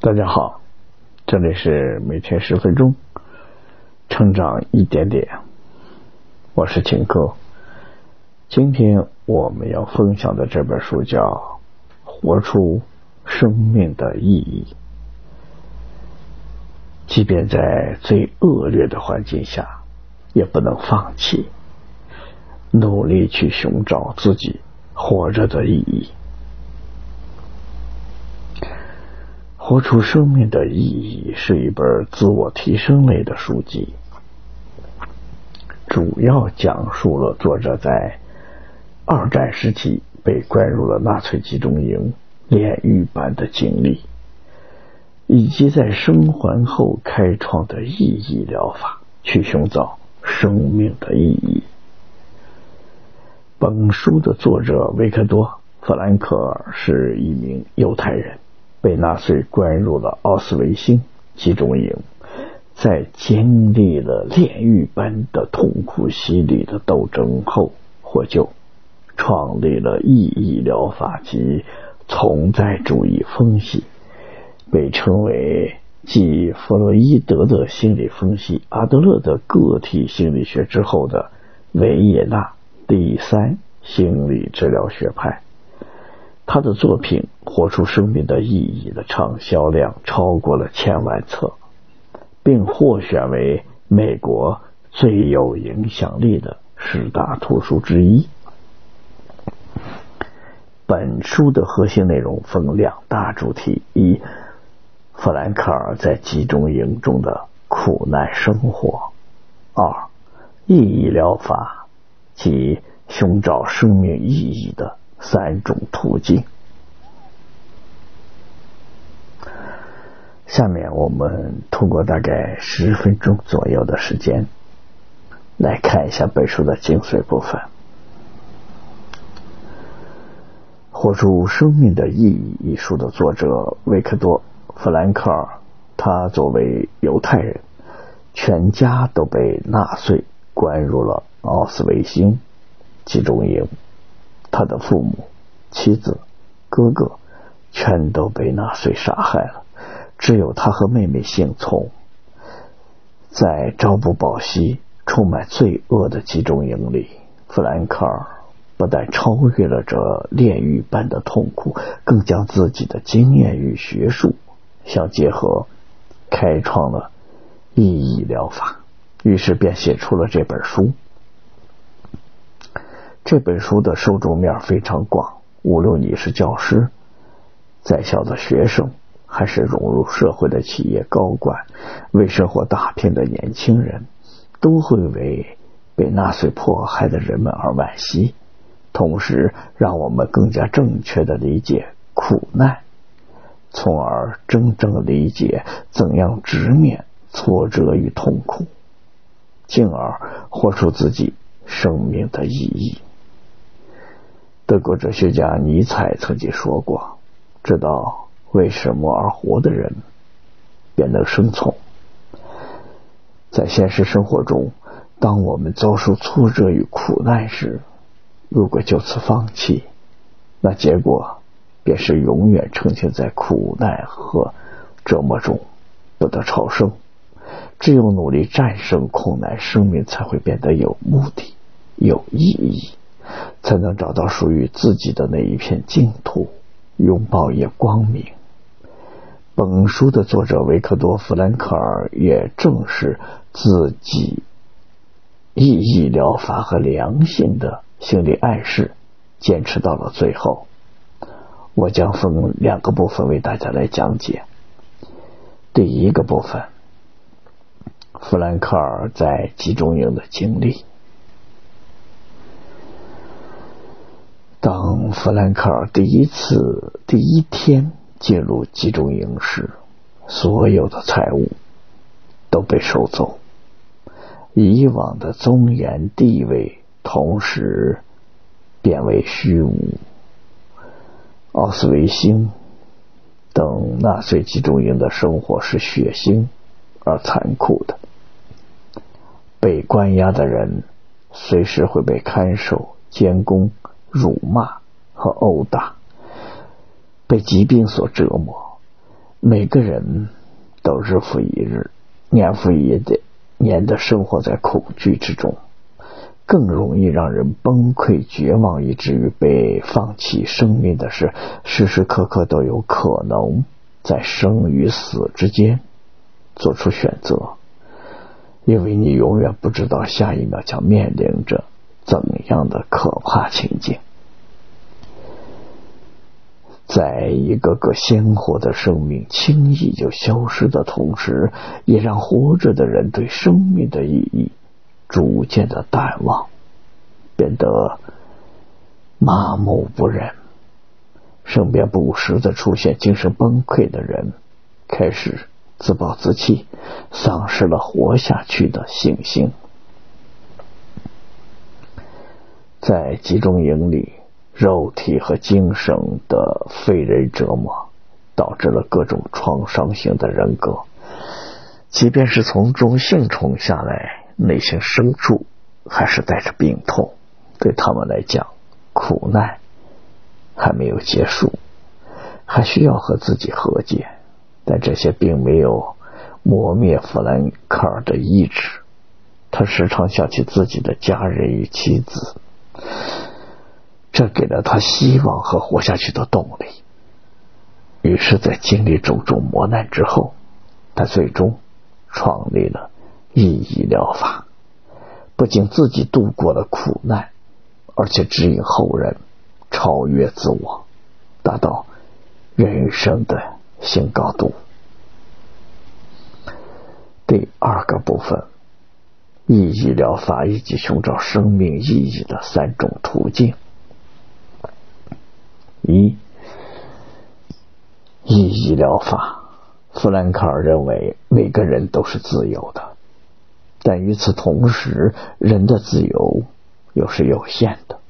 大家好，这里是每天十分钟，成长一点点。我是秦哥，今天我们要分享的这本书叫《活出生命的意义》。即便在最恶劣的环境下，也不能放弃，努力去寻找自己活着的意义。活出生命的意义是一本自我提升类的书籍，主要讲述了作者在二战时期被关入了纳粹集中营炼狱般的经历，以及在生还后开创的意义疗法，去寻找生命的意义。本书的作者维克多·弗兰克尔是一名犹太人。被纳粹关入了奥斯维辛集中营，在经历了炼狱般的痛苦洗礼的斗争后获救，创立了意义疗法及存在主义分析，被称为继弗洛伊德的心理分析、阿德勒的个体心理学之后的维也纳第三心理治疗学派。他的作品《活出生命的意义》的畅销量超过了千万册，并获选为美国最有影响力的十大图书之一。本书的核心内容分两大主题：一、弗兰克尔在集中营中的苦难生活；二、意义疗法及寻找生命意义的。三种途径。下面我们通过大概十分钟左右的时间，来看一下本书的精髓部分。《活出生命的意义》一书的作者维克多·弗兰克尔，他作为犹太人，全家都被纳粹关入了奥斯维辛集中营。他的父母、妻子、哥哥全都被纳粹杀害了，只有他和妹妹幸存。在朝不保夕、充满罪恶的集中营里，弗兰克尔不但超越了这炼狱般的痛苦，更将自己的经验与学术相结合，开创了意义疗法，于是便写出了这本书。这本书的受众面非常广，无论你是教师、在校的学生，还是融入社会的企业高管、为生活打拼的年轻人，都会为被纳粹迫害的人们而惋惜，同时让我们更加正确的理解苦难，从而真正理解怎样直面挫折与痛苦，进而活出自己生命的意义。德国哲学家尼采曾经说过：“知道为什么而活的人，便能生存。”在现实生活中，当我们遭受挫折与苦难时，如果就此放弃，那结果便是永远沉浸在苦难和折磨中，不得超生。只有努力战胜困难，生命才会变得有目的、有意义。才能找到属于自己的那一片净土，拥抱也光明。本书的作者维克多·弗兰克尔也正是自己意义疗法和良性的心理暗示，坚持到了最后。我将分两个部分为大家来讲解。第一个部分，弗兰克尔在集中营的经历。当弗兰克尔第一次第一天进入集中营时，所有的财物都被收走，以往的尊严地位同时变为虚无。奥斯维辛等纳粹集中营的生活是血腥而残酷的，被关押的人随时会被看守、监工。辱骂和殴打，被疾病所折磨，每个人都日复一日、年复一年的生活在恐惧之中，更容易让人崩溃、绝望，以至于被放弃生命的是，时时刻刻都有可能在生与死之间做出选择，因为你永远不知道下一秒将面临着怎样的可怕情景。在一个个鲜活的生命轻易就消失的同时，也让活着的人对生命的意义逐渐的淡忘，变得麻木不仁。身边不时的出现精神崩溃的人，开始自暴自弃，丧失了活下去的信心。在集中营里。肉体和精神的非人折磨，导致了各种创伤性的人格。即便是从中幸存下来，内心深处还是带着病痛。对他们来讲，苦难还没有结束，还需要和自己和解。但这些并没有磨灭弗兰克尔的意志。他时常想起自己的家人与妻子。这给了他希望和活下去的动力。于是，在经历种种磨难之后，他最终创立了意义疗法，不仅自己度过了苦难，而且指引后人超越自我，达到人生的新高度。第二个部分，意义疗法以及寻找生命意义的三种途径。一意义疗法，弗兰克尔认为每个人都是自由的，但与此同时，人的自由又是有限的。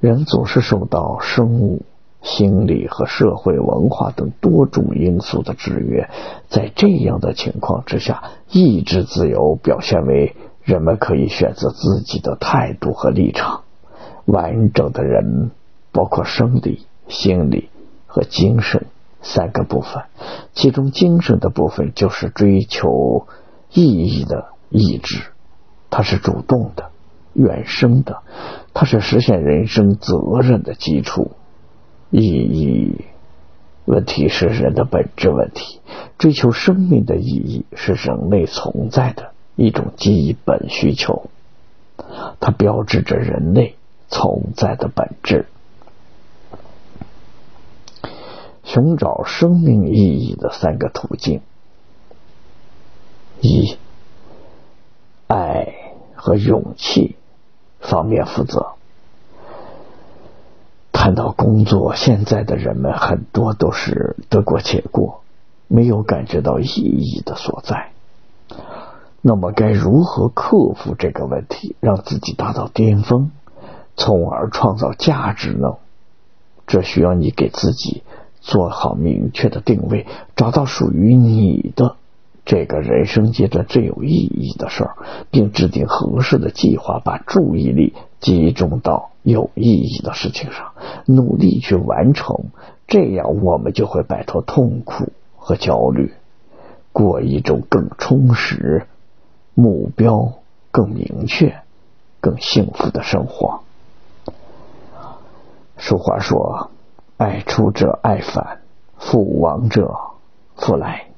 人总是受到生物、心理和社会文化等多种因素的制约。在这样的情况之下，意志自由表现为人们可以选择自己的态度和立场。完整的人包括生理。心理和精神三个部分，其中精神的部分就是追求意义的意志，它是主动的、原生的，它是实现人生责任的基础。意义问题是人的本质问题，追求生命的意义是人类存在的一种基本需求，它标志着人类存在的本质。寻找生命意义的三个途径：一、爱和勇气方面负责。谈到工作，现在的人们很多都是得过且过，没有感觉到意义的所在。那么，该如何克服这个问题，让自己达到巅峰，从而创造价值呢？这需要你给自己。做好明确的定位，找到属于你的这个人生阶段最有意义的事儿，并制定合适的计划，把注意力集中到有意义的事情上，努力去完成。这样，我们就会摆脱痛苦和焦虑，过一种更充实、目标更明确、更幸福的生活。俗话说。爱出者爱返，复往者复来。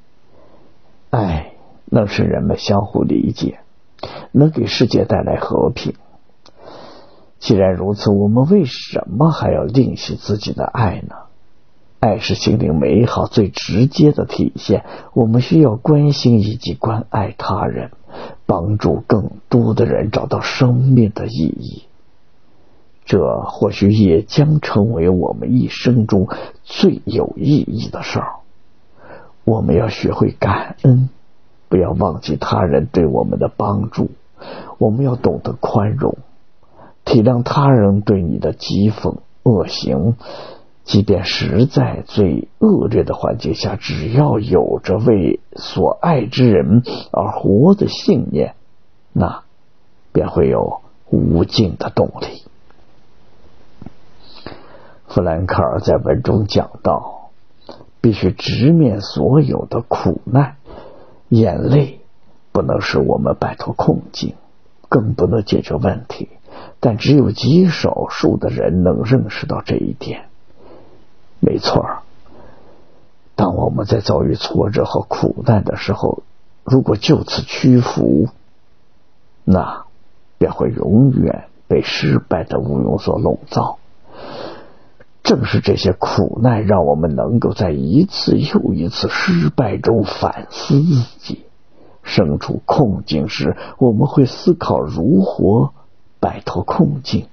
爱能使人们相互理解，能给世界带来和平。既然如此，我们为什么还要吝惜自己的爱呢？爱是心灵美好最直接的体现。我们需要关心以及关爱他人，帮助更多的人找到生命的意义。这或许也将成为我们一生中最有意义的事儿。我们要学会感恩，不要忘记他人对我们的帮助。我们要懂得宽容，体谅他人对你的讥讽、恶行。即便实在最恶劣的环境下，只要有着为所爱之人而活的信念，那便会有无尽的动力。弗兰克尔在文中讲到：“必须直面所有的苦难。眼泪不能使我们摆脱困境，更不能解决问题。但只有极少数的人能认识到这一点。没错，当我们在遭遇挫折和苦难的时候，如果就此屈服，那便会永远被失败的乌云所笼罩。正是这些苦难，让我们能够在一次又一次失败中反思自己。身处困境时，我们会思考如何摆脱困境，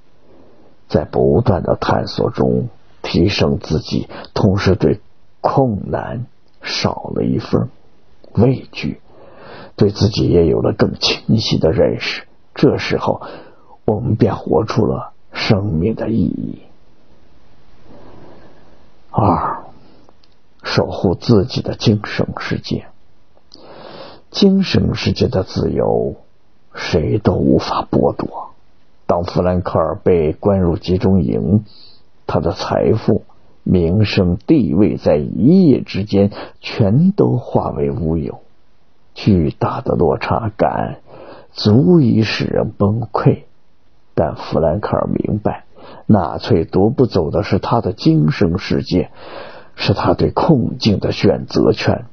在不断的探索中提升自己，同时对困难少了一份畏惧，对自己也有了更清晰的认识。这时候，我们便活出了生命的意义。二，守护自己的精神世界。精神世界的自由，谁都无法剥夺。当弗兰克尔被关入集中营，他的财富、名声、地位在一夜之间全都化为乌有。巨大的落差感足以使人崩溃。但弗兰克尔明白。纳粹夺不走的是他的精神世界，是他对困境的选择权。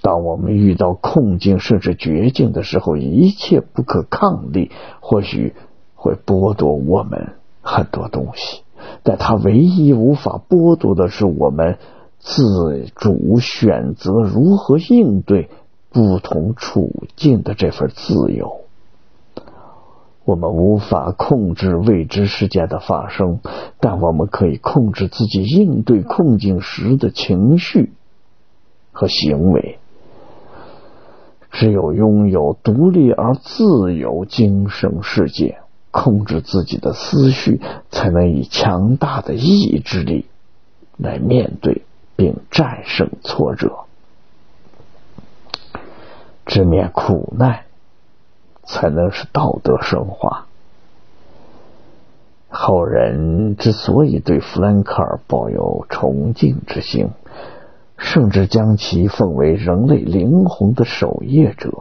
当我们遇到困境甚至绝境的时候，一切不可抗力或许会剥夺我们很多东西，但他唯一无法剥夺的是我们自主选择如何应对不同处境的这份自由。我们无法控制未知事件的发生，但我们可以控制自己应对困境时的情绪和行为。只有拥有独立而自由精神世界，控制自己的思绪，才能以强大的意志力来面对并战胜挫折，直面苦难。才能使道德升华。后人之所以对弗兰克尔抱有崇敬之心，甚至将其奉为人类灵魂的守夜者，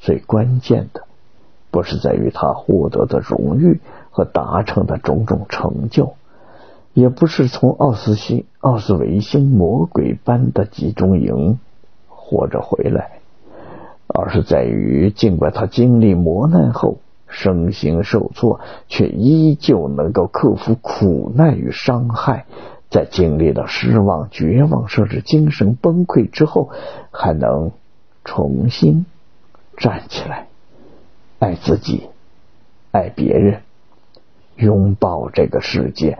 最关键的不是在于他获得的荣誉和达成的种种成就，也不是从奥斯星奥斯维辛魔鬼般的集中营活着回来。而是在于，尽管他经历磨难后身心受挫，却依旧能够克服苦难与伤害；在经历了失望、绝望，甚至精神崩溃之后，还能重新站起来，爱自己，爱别人，拥抱这个世界。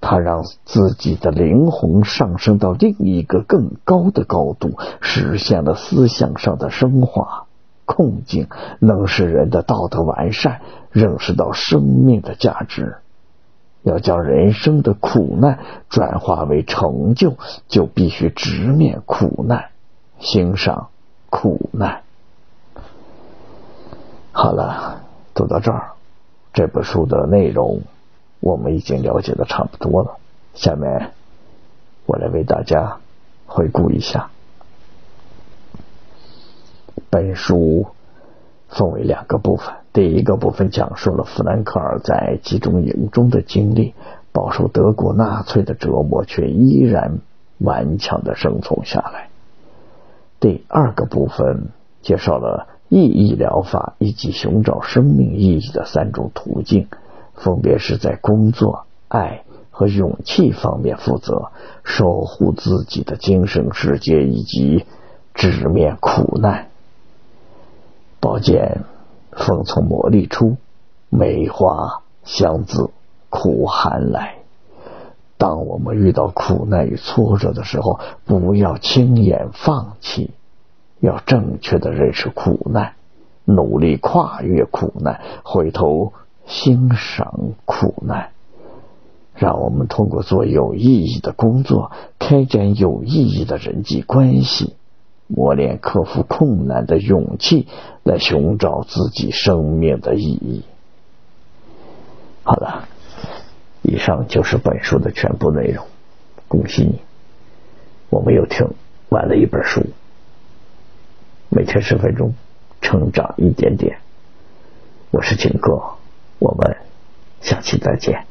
他让自己的灵魂上升到另一个更高的高度，实现了思想上的升华。困境能使人的道德完善，认识到生命的价值。要将人生的苦难转化为成就，就必须直面苦难，欣赏苦难。好了，读到这儿，这本书的内容。我们已经了解的差不多了，下面我来为大家回顾一下。本书分为两个部分，第一个部分讲述了弗兰克尔在集中营中的经历，饱受德国纳粹的折磨，却依然顽强的生存下来。第二个部分介绍了意义疗法以及寻找生命意义的三种途径。分别是在工作、爱和勇气方面负责，守护自己的精神世界，以及直面苦难。宝剑风从磨砺出，梅花香自苦寒来。当我们遇到苦难与挫折的时候，不要轻言放弃，要正确的认识苦难，努力跨越苦难，回头。欣赏苦难，让我们通过做有意义的工作，开展有意义的人际关系，磨练克服困难的勇气，来寻找自己生命的意义。好了，以上就是本书的全部内容。恭喜你，我们又听完了一本书，每天十分钟，成长一点点。我是景哥，我们下期再见。